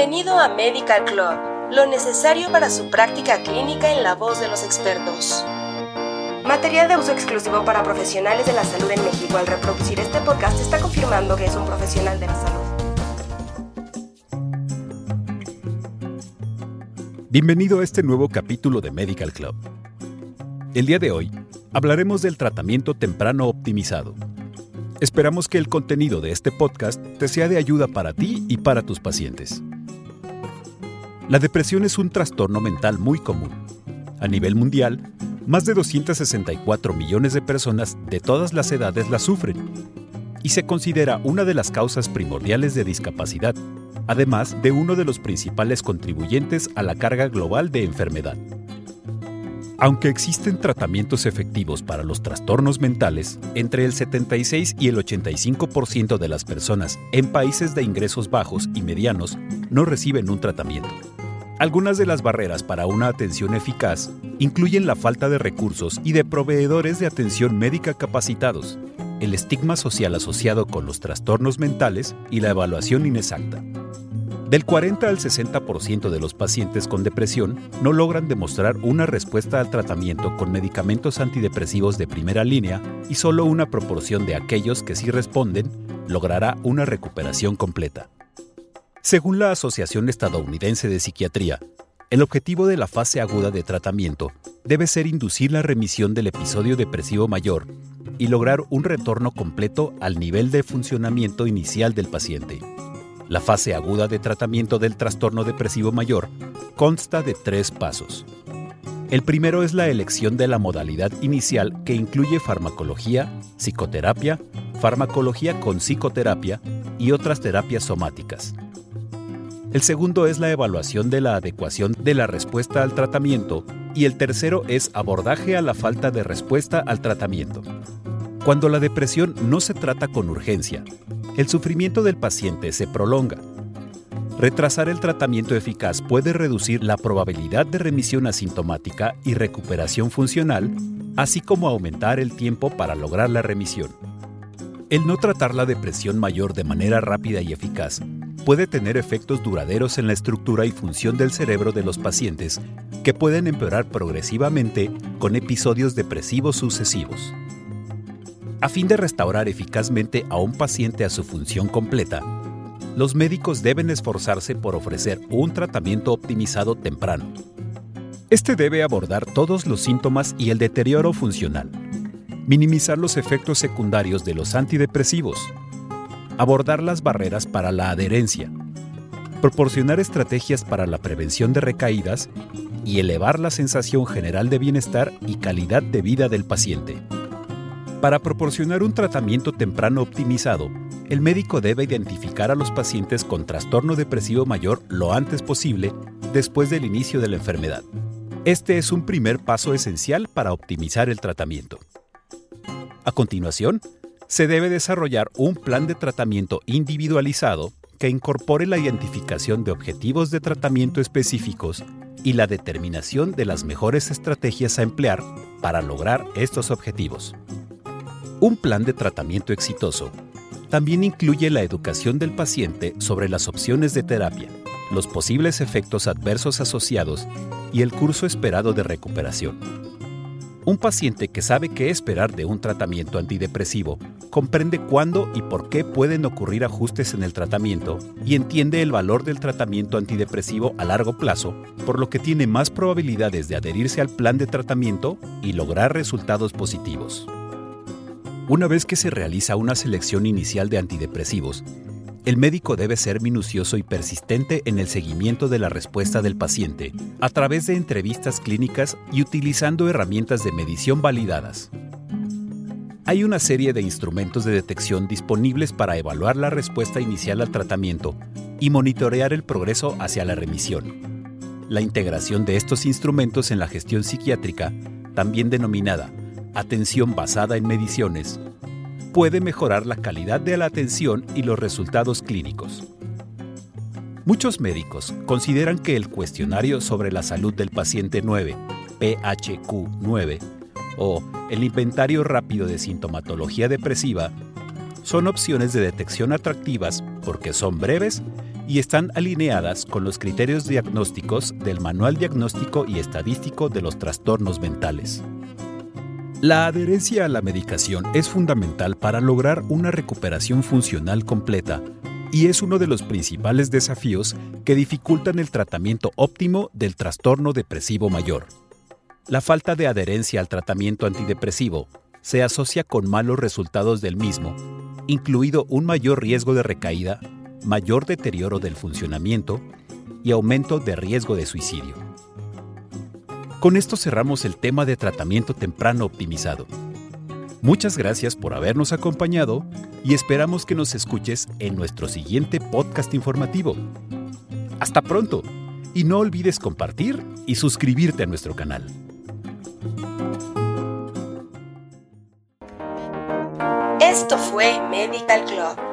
Bienvenido a Medical Club, lo necesario para su práctica clínica en la voz de los expertos. Material de uso exclusivo para profesionales de la salud en México. Al reproducir este podcast está confirmando que es un profesional de la salud. Bienvenido a este nuevo capítulo de Medical Club. El día de hoy hablaremos del tratamiento temprano optimizado Esperamos que el contenido de este podcast te sea de ayuda para ti y para tus pacientes. La depresión es un trastorno mental muy común. A nivel mundial, más de 264 millones de personas de todas las edades la sufren y se considera una de las causas primordiales de discapacidad, además de uno de los principales contribuyentes a la carga global de enfermedad. Aunque existen tratamientos efectivos para los trastornos mentales, entre el 76 y el 85% de las personas en países de ingresos bajos y medianos no reciben un tratamiento. Algunas de las barreras para una atención eficaz incluyen la falta de recursos y de proveedores de atención médica capacitados, el estigma social asociado con los trastornos mentales y la evaluación inexacta. Del 40 al 60% de los pacientes con depresión no logran demostrar una respuesta al tratamiento con medicamentos antidepresivos de primera línea y solo una proporción de aquellos que sí responden logrará una recuperación completa. Según la Asociación Estadounidense de Psiquiatría, el objetivo de la fase aguda de tratamiento debe ser inducir la remisión del episodio depresivo mayor y lograr un retorno completo al nivel de funcionamiento inicial del paciente. La fase aguda de tratamiento del trastorno depresivo mayor consta de tres pasos. El primero es la elección de la modalidad inicial que incluye farmacología, psicoterapia, farmacología con psicoterapia y otras terapias somáticas. El segundo es la evaluación de la adecuación de la respuesta al tratamiento y el tercero es abordaje a la falta de respuesta al tratamiento. Cuando la depresión no se trata con urgencia, el sufrimiento del paciente se prolonga. Retrasar el tratamiento eficaz puede reducir la probabilidad de remisión asintomática y recuperación funcional, así como aumentar el tiempo para lograr la remisión. El no tratar la depresión mayor de manera rápida y eficaz puede tener efectos duraderos en la estructura y función del cerebro de los pacientes que pueden empeorar progresivamente con episodios depresivos sucesivos. A fin de restaurar eficazmente a un paciente a su función completa, los médicos deben esforzarse por ofrecer un tratamiento optimizado temprano. Este debe abordar todos los síntomas y el deterioro funcional, minimizar los efectos secundarios de los antidepresivos, abordar las barreras para la adherencia, proporcionar estrategias para la prevención de recaídas y elevar la sensación general de bienestar y calidad de vida del paciente. Para proporcionar un tratamiento temprano optimizado, el médico debe identificar a los pacientes con trastorno depresivo mayor lo antes posible después del inicio de la enfermedad. Este es un primer paso esencial para optimizar el tratamiento. A continuación, se debe desarrollar un plan de tratamiento individualizado que incorpore la identificación de objetivos de tratamiento específicos y la determinación de las mejores estrategias a emplear para lograr estos objetivos. Un plan de tratamiento exitoso también incluye la educación del paciente sobre las opciones de terapia, los posibles efectos adversos asociados y el curso esperado de recuperación. Un paciente que sabe qué esperar de un tratamiento antidepresivo comprende cuándo y por qué pueden ocurrir ajustes en el tratamiento y entiende el valor del tratamiento antidepresivo a largo plazo, por lo que tiene más probabilidades de adherirse al plan de tratamiento y lograr resultados positivos. Una vez que se realiza una selección inicial de antidepresivos, el médico debe ser minucioso y persistente en el seguimiento de la respuesta del paciente a través de entrevistas clínicas y utilizando herramientas de medición validadas. Hay una serie de instrumentos de detección disponibles para evaluar la respuesta inicial al tratamiento y monitorear el progreso hacia la remisión. La integración de estos instrumentos en la gestión psiquiátrica, también denominada atención basada en mediciones, puede mejorar la calidad de la atención y los resultados clínicos. Muchos médicos consideran que el cuestionario sobre la salud del paciente 9, PHQ-9, o el inventario rápido de sintomatología depresiva son opciones de detección atractivas porque son breves y están alineadas con los criterios diagnósticos del Manual Diagnóstico y Estadístico de los Trastornos Mentales. La adherencia a la medicación es fundamental para lograr una recuperación funcional completa y es uno de los principales desafíos que dificultan el tratamiento óptimo del trastorno depresivo mayor. La falta de adherencia al tratamiento antidepresivo se asocia con malos resultados del mismo, incluido un mayor riesgo de recaída, mayor deterioro del funcionamiento y aumento de riesgo de suicidio. Con esto cerramos el tema de tratamiento temprano optimizado. Muchas gracias por habernos acompañado y esperamos que nos escuches en nuestro siguiente podcast informativo. Hasta pronto y no olvides compartir y suscribirte a nuestro canal. Esto fue Medical Club